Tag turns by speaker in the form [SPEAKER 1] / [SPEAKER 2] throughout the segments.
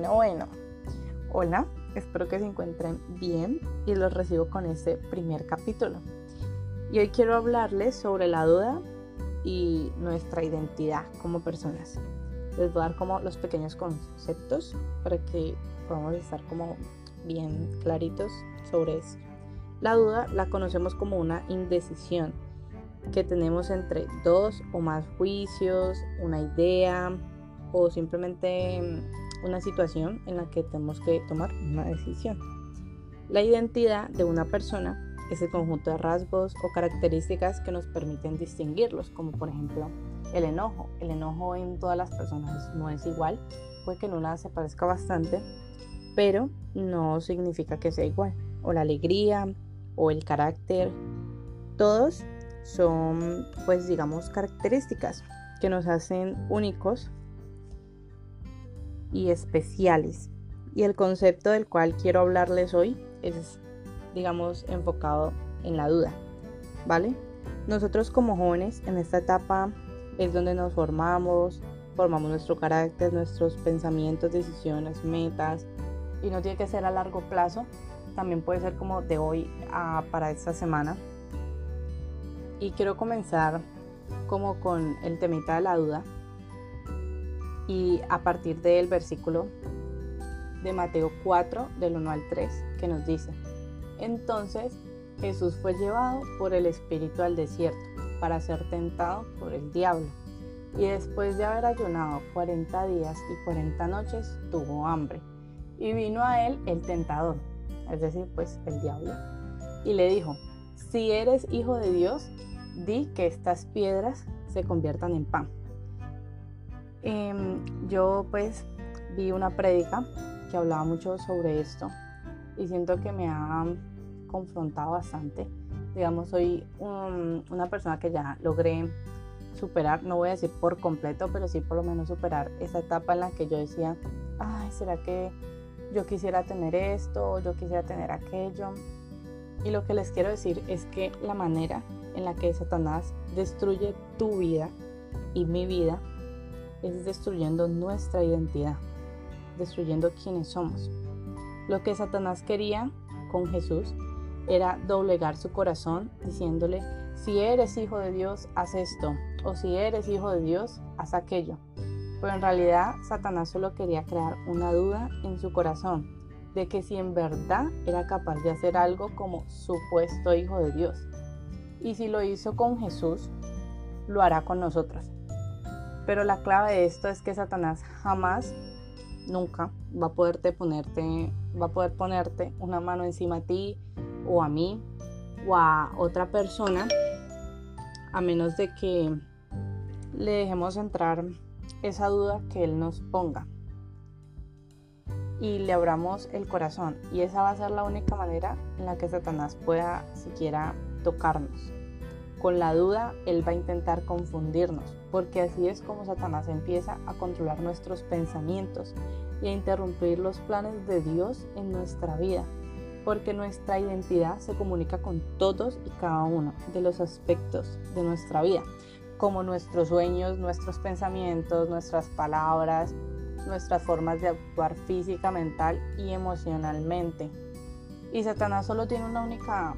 [SPEAKER 1] Bueno, bueno. Hola, espero que se encuentren bien y los recibo con este primer capítulo. Y hoy quiero hablarles sobre la duda y nuestra identidad como personas. Les voy a dar como los pequeños conceptos para que podamos estar como bien claritos sobre eso. La duda la conocemos como una indecisión que tenemos entre dos o más juicios, una idea o simplemente una situación en la que tenemos que tomar una decisión. La identidad de una persona es el conjunto de rasgos o características que nos permiten distinguirlos, como por ejemplo el enojo. El enojo en todas las personas no es igual, puede que en una se parezca bastante, pero no significa que sea igual. O la alegría o el carácter, todos son pues digamos características que nos hacen únicos y especiales. Y el concepto del cual quiero hablarles hoy es digamos enfocado en la duda, ¿vale? Nosotros como jóvenes en esta etapa es donde nos formamos, formamos nuestro carácter, nuestros pensamientos, decisiones, metas, y no tiene que ser a largo plazo, también puede ser como de hoy a para esta semana, y quiero comenzar como con el temita de la duda y a partir del versículo de Mateo 4 del 1 al 3 que nos dice, entonces Jesús fue llevado por el Espíritu al desierto para ser tentado por el diablo. Y después de haber ayunado 40 días y 40 noches tuvo hambre. Y vino a él el tentador, es decir, pues el diablo, y le dijo, si eres hijo de Dios, di que estas piedras se conviertan en pan. Em, yo pues vi una prédica que hablaba mucho sobre esto y siento que me ha confrontado bastante. Digamos, soy una persona que ya logré superar, no voy a decir por completo, pero sí por lo menos superar esa etapa en la que yo decía, ay, ¿será que yo quisiera tener esto? ¿Yo quisiera tener aquello? Y lo que les quiero decir es que la manera en la que Satanás destruye tu vida y mi vida es destruyendo nuestra identidad, destruyendo quienes somos. Lo que Satanás quería con Jesús era doblegar su corazón diciéndole, si eres hijo de Dios, haz esto, o si eres hijo de Dios, haz aquello. Pero en realidad Satanás solo quería crear una duda en su corazón de que si en verdad era capaz de hacer algo como supuesto hijo de Dios. Y si lo hizo con Jesús, lo hará con nosotros. Pero la clave de esto es que Satanás jamás, nunca va a poderte ponerte, va a poder ponerte una mano encima a ti o a mí o a otra persona a menos de que le dejemos entrar esa duda que él nos ponga y le abramos el corazón y esa va a ser la única manera en la que Satanás pueda siquiera tocarnos. Con la duda, Él va a intentar confundirnos, porque así es como Satanás empieza a controlar nuestros pensamientos y a interrumpir los planes de Dios en nuestra vida, porque nuestra identidad se comunica con todos y cada uno de los aspectos de nuestra vida, como nuestros sueños, nuestros pensamientos, nuestras palabras, nuestras formas de actuar física, mental y emocionalmente. Y Satanás solo tiene una única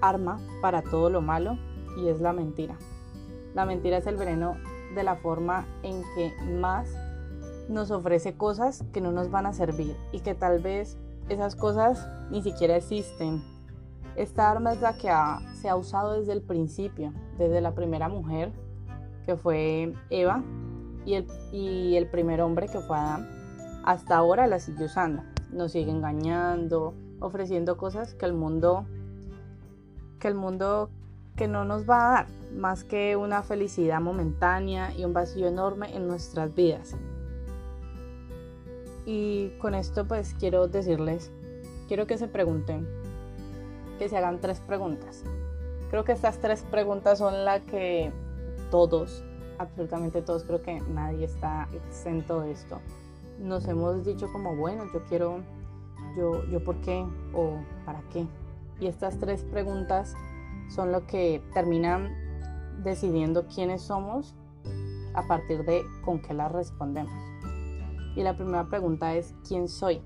[SPEAKER 1] arma para todo lo malo y es la mentira. La mentira es el veneno de la forma en que más nos ofrece cosas que no nos van a servir y que tal vez esas cosas ni siquiera existen. Esta arma es la que se ha usado desde el principio, desde la primera mujer que fue Eva y el, y el primer hombre que fue Adán. Hasta ahora la sigue usando. Nos sigue engañando, ofreciendo cosas que el mundo que el mundo que no nos va a dar más que una felicidad momentánea y un vacío enorme en nuestras vidas. Y con esto pues quiero decirles, quiero que se pregunten, que se hagan tres preguntas. Creo que estas tres preguntas son las que todos, absolutamente todos, creo que nadie está exento de esto. Nos hemos dicho como, bueno, yo quiero, yo, yo por qué o para qué. Y estas tres preguntas son lo que terminan decidiendo quiénes somos a partir de con qué las respondemos. Y la primera pregunta es, ¿quién soy?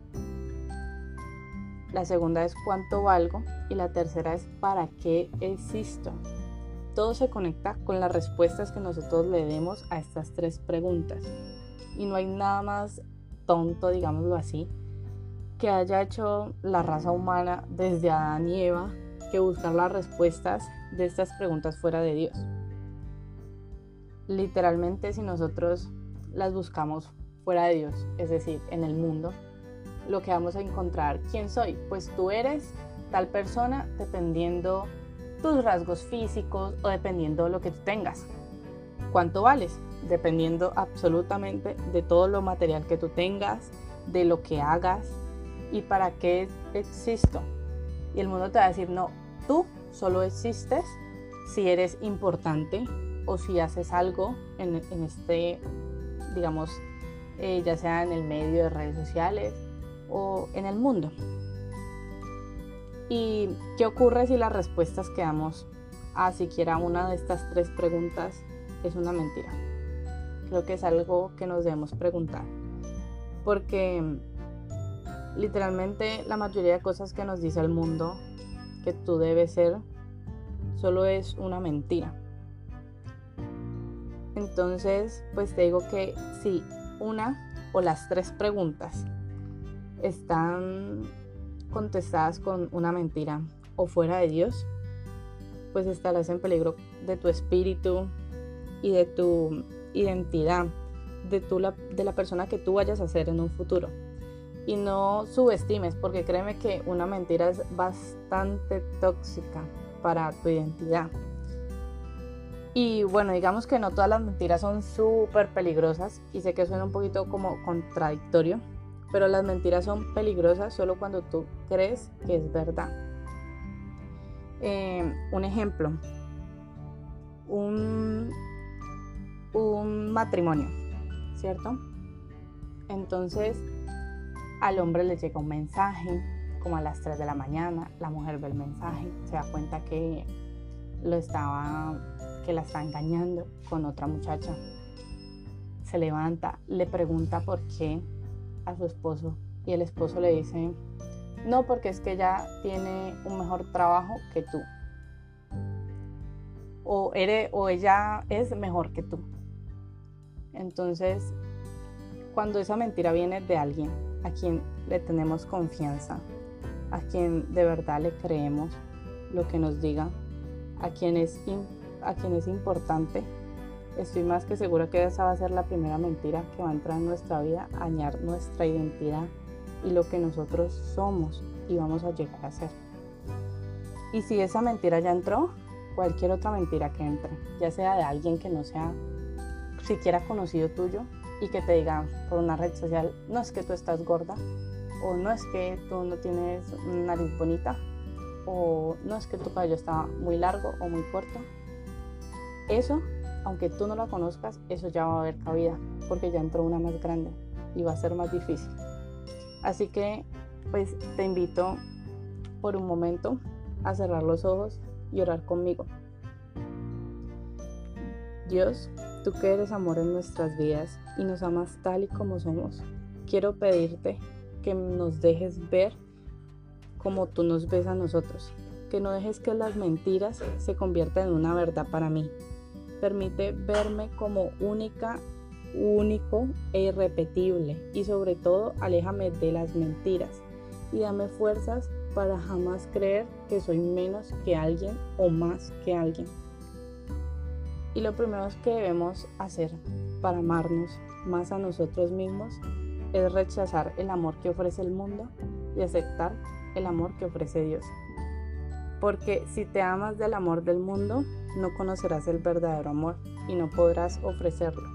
[SPEAKER 1] La segunda es, ¿cuánto valgo? Y la tercera es, ¿para qué existo? Todo se conecta con las respuestas que nosotros le demos a estas tres preguntas. Y no hay nada más tonto, digámoslo así, que haya hecho la raza humana desde Adán y Eva que buscar las respuestas de estas preguntas fuera de Dios. Literalmente si nosotros las buscamos fuera de Dios, es decir, en el mundo, lo que vamos a encontrar, ¿quién soy? Pues tú eres tal persona dependiendo tus rasgos físicos o dependiendo lo que tú tengas. ¿Cuánto vales? Dependiendo absolutamente de todo lo material que tú tengas, de lo que hagas y para qué existo. Y el mundo te va a decir, no, tú solo existes si eres importante o si haces algo en, este, digamos, eh, ya sea en el medio de redes sociales o en el mundo. ¿Y qué ocurre si las respuestas que damos a siquiera una de estas tres preguntas es una mentira? Creo que es algo que nos debemos preguntar. Porque literalmente la mayoría de cosas que nos dice el mundo que tú debes ser solo es una mentira. Entonces, pues te digo que si una o las tres preguntas están contestadas con una mentira o fuera de Dios, pues estarás en peligro de tu espíritu y de tu identidad, de, tu, de la persona que tú vayas a ser en un futuro. Y no subestimes, porque créeme que una mentira es bastante tóxica para tu identidad. Y bueno, digamos que no todas las mentiras son súper peligrosas y sé que suena un poquito como contradictorio, pero las mentiras son peligrosas solo cuando tú crees que es verdad. Eh, un ejemplo, un, un matrimonio, ¿cierto? Entonces al hombre le llega un mensaje como a las 3 de la mañana, la mujer ve el mensaje, se da cuenta que lo estaba que la está engañando con otra muchacha. Se levanta, le pregunta por qué a su esposo y el esposo le dice, no, porque es que ella tiene un mejor trabajo que tú. O, ella es mejor que tú. Entonces, cuando esa mentira viene de alguien a quien le tenemos confianza, a quien de verdad le creemos lo que nos diga, a quien es, a quien es importante, Estoy más que segura que esa va a ser la primera mentira que va a entrar en nuestra vida, a dañar nuestra identidad y lo que nosotros somos y vamos a llegar a ser. Y si esa mentira ya entró, cualquier otra mentira que entre, ya sea de alguien que no sea siquiera conocido tuyo y que te diga por una red social, no es que tú estás gorda, o no es que tú no tienes nariz bonita, o no es que tu cabello está muy largo o muy corto. Eso aunque tú no la conozcas, eso ya va a haber cabida, porque ya entró una más grande y va a ser más difícil. Así que, pues te invito por un momento a cerrar los ojos y orar conmigo. Dios, tú que eres amor en nuestras vidas y nos amas tal y como somos, quiero pedirte que nos dejes ver como tú nos ves a nosotros, que no dejes que las mentiras se conviertan en una verdad para mí, permite verme como única, único e irrepetible y sobre todo aléjame de las mentiras y dame fuerzas para jamás creer que soy menos que alguien o más que alguien. Y lo primero que debemos hacer para amarnos más a nosotros mismos es rechazar el amor que ofrece el mundo y aceptar el amor que ofrece Dios. Porque si te amas del amor del mundo, no conocerás el verdadero amor y no podrás ofrecerlo.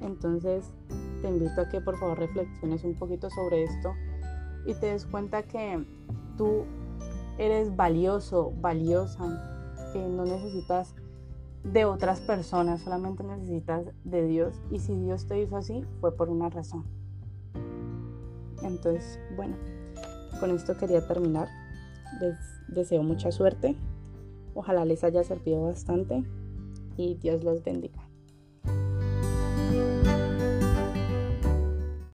[SPEAKER 1] Entonces, te invito a que por favor reflexiones un poquito sobre esto y te des cuenta que tú eres valioso, valiosa, que no necesitas de otras personas, solamente necesitas de Dios. Y si Dios te hizo así, fue por una razón. Entonces, bueno, con esto quería terminar. Les deseo mucha suerte. Ojalá les haya servido bastante y Dios los bendiga.